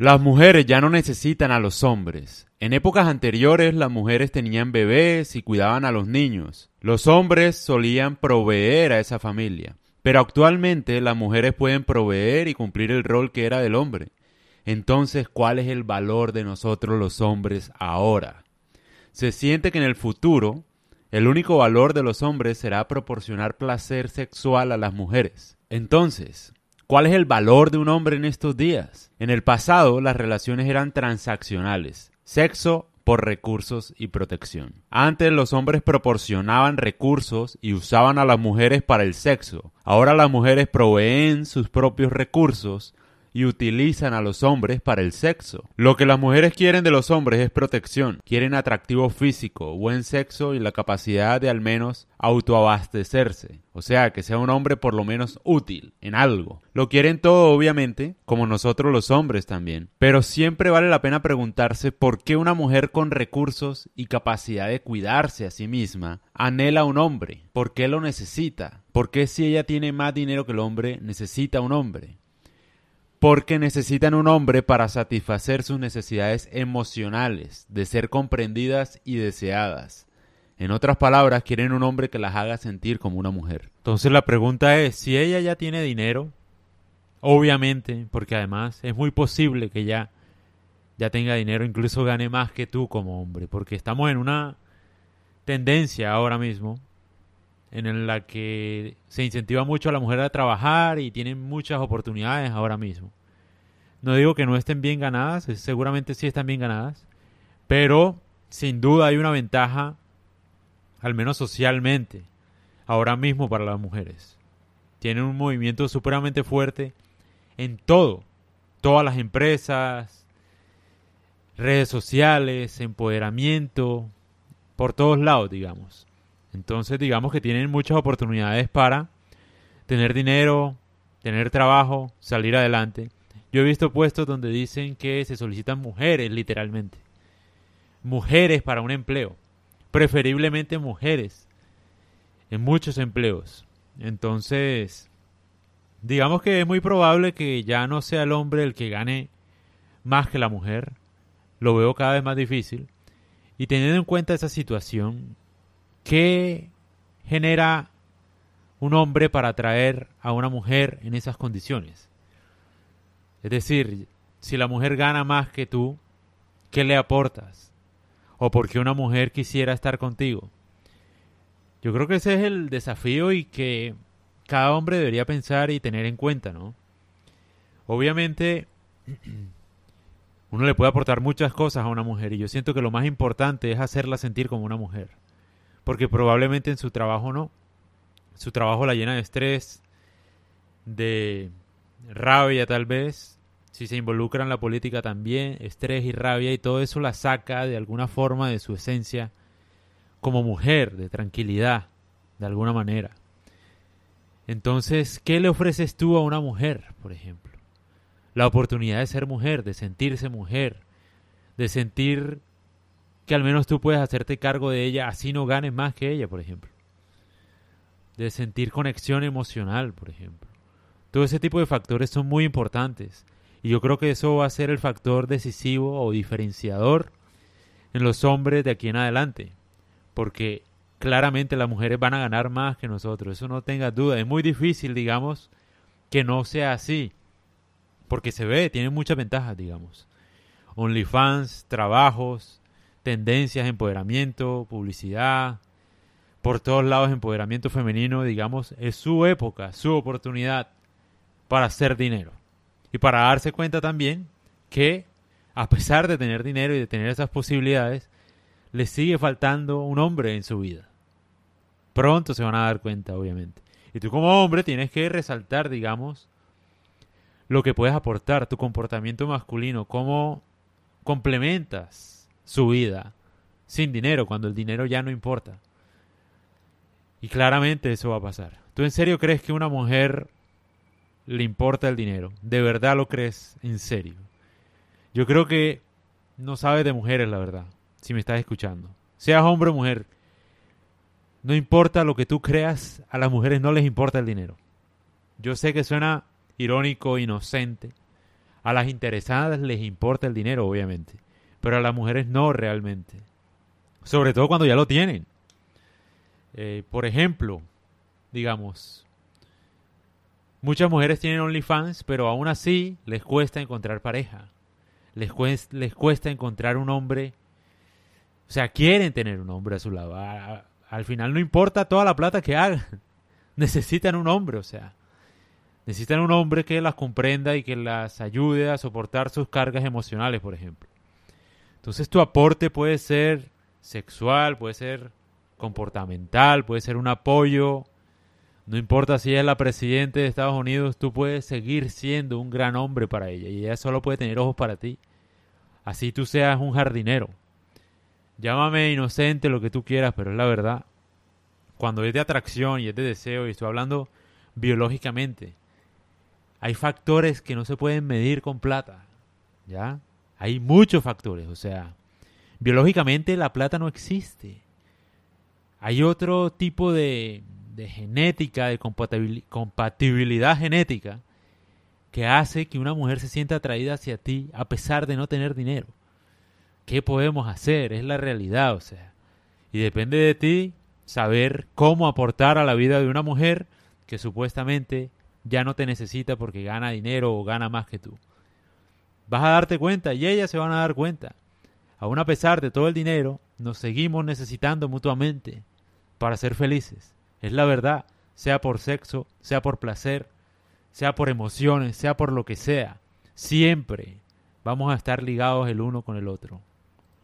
Las mujeres ya no necesitan a los hombres. En épocas anteriores las mujeres tenían bebés y cuidaban a los niños. Los hombres solían proveer a esa familia. Pero actualmente las mujeres pueden proveer y cumplir el rol que era del hombre. Entonces, ¿cuál es el valor de nosotros los hombres ahora? Se siente que en el futuro el único valor de los hombres será proporcionar placer sexual a las mujeres. Entonces, ¿cuál es el valor de un hombre en estos días? En el pasado las relaciones eran transaccionales. Sexo por recursos y protección. Antes los hombres proporcionaban recursos y usaban a las mujeres para el sexo. Ahora las mujeres proveen sus propios recursos y utilizan a los hombres para el sexo. Lo que las mujeres quieren de los hombres es protección, quieren atractivo físico, buen sexo y la capacidad de al menos autoabastecerse, o sea, que sea un hombre por lo menos útil en algo. Lo quieren todo, obviamente, como nosotros los hombres también, pero siempre vale la pena preguntarse por qué una mujer con recursos y capacidad de cuidarse a sí misma anhela a un hombre, por qué lo necesita, por qué si ella tiene más dinero que el hombre necesita un hombre porque necesitan un hombre para satisfacer sus necesidades emocionales, de ser comprendidas y deseadas. En otras palabras, quieren un hombre que las haga sentir como una mujer. Entonces la pregunta es, si ella ya tiene dinero, obviamente, porque además es muy posible que ya ya tenga dinero, incluso gane más que tú como hombre, porque estamos en una tendencia ahora mismo en la que se incentiva mucho a la mujer a trabajar y tienen muchas oportunidades ahora mismo. No digo que no estén bien ganadas, seguramente sí están bien ganadas, pero sin duda hay una ventaja, al menos socialmente, ahora mismo para las mujeres. Tienen un movimiento supremamente fuerte en todo, todas las empresas, redes sociales, empoderamiento, por todos lados, digamos. Entonces, digamos que tienen muchas oportunidades para tener dinero, tener trabajo, salir adelante. Yo he visto puestos donde dicen que se solicitan mujeres, literalmente. Mujeres para un empleo. Preferiblemente mujeres. En muchos empleos. Entonces, digamos que es muy probable que ya no sea el hombre el que gane más que la mujer. Lo veo cada vez más difícil. Y teniendo en cuenta esa situación, ¿Qué genera un hombre para atraer a una mujer en esas condiciones? Es decir, si la mujer gana más que tú, ¿qué le aportas? ¿O por qué una mujer quisiera estar contigo? Yo creo que ese es el desafío y que cada hombre debería pensar y tener en cuenta, ¿no? Obviamente, uno le puede aportar muchas cosas a una mujer y yo siento que lo más importante es hacerla sentir como una mujer porque probablemente en su trabajo no. Su trabajo la llena de estrés, de rabia tal vez, si se involucra en la política también, estrés y rabia y todo eso la saca de alguna forma de su esencia como mujer, de tranquilidad, de alguna manera. Entonces, ¿qué le ofreces tú a una mujer, por ejemplo? La oportunidad de ser mujer, de sentirse mujer, de sentir que al menos tú puedes hacerte cargo de ella, así no ganes más que ella, por ejemplo. De sentir conexión emocional, por ejemplo. Todo ese tipo de factores son muy importantes. Y yo creo que eso va a ser el factor decisivo o diferenciador en los hombres de aquí en adelante. Porque claramente las mujeres van a ganar más que nosotros. Eso no tenga duda. Es muy difícil, digamos, que no sea así. Porque se ve, tiene muchas ventajas, digamos. OnlyFans, trabajos, tendencias, empoderamiento, publicidad, por todos lados empoderamiento femenino, digamos, es su época, su oportunidad para hacer dinero. Y para darse cuenta también que a pesar de tener dinero y de tener esas posibilidades, le sigue faltando un hombre en su vida. Pronto se van a dar cuenta, obviamente. Y tú como hombre tienes que resaltar, digamos, lo que puedes aportar, tu comportamiento masculino, cómo complementas su vida sin dinero, cuando el dinero ya no importa. Y claramente eso va a pasar. ¿Tú en serio crees que a una mujer le importa el dinero? ¿De verdad lo crees en serio? Yo creo que no sabes de mujeres, la verdad, si me estás escuchando. Seas hombre o mujer, no importa lo que tú creas, a las mujeres no les importa el dinero. Yo sé que suena irónico, inocente, A las interesadas les importa el dinero, obviamente, pero a las mujeres no realmente. Sobre todo cuando ya lo tienen. Eh, por ejemplo, digamos, muchas mujeres tienen OnlyFans, pero aún así les cuesta encontrar pareja. Les, les cuesta encontrar un hombre. O sea, quieren tener un hombre a su lado. al final no importa toda la plata que hagan. Necesitan un hombre, o sea. Necesitan un hombre que las comprenda y que las ayude a soportar sus cargas emocionales, por ejemplo. Entonces tu aporte puede ser sexual, puede ser comportamental, puede ser un apoyo. No importa si es la presidenta de Estados Unidos, tú puedes seguir siendo un gran hombre para ella y ella solo puede tener ojos para ti. Así tú seas un jardinero. Llámame inocente lo que tú quieras, pero es la verdad. Cuando es de atracción y es de deseo, y estoy hablando biológicamente, hay factores que no se pueden medir con plata. ¿Ya? Hay muchos factores, o sea, biológicamente la plata no existe. Hay otro tipo de, genética, de compatibilidad genética, que hace que una mujer se sienta atraída hacia ti a pesar de no tener dinero. ¿Qué podemos hacer? Es la realidad, o sea. Y depende de ti saber cómo aportar a la vida de una mujer que supuestamente ya no te necesita porque gana dinero o gana más que tú. Vas a darte cuenta y ellas se van a dar cuenta. Aún a pesar de todo el dinero, nos seguimos necesitando mutuamente para ser felices. Es la verdad, sea por sexo, sea por placer, sea por emociones, sea por lo que sea. Siempre vamos a estar ligados el uno con el otro.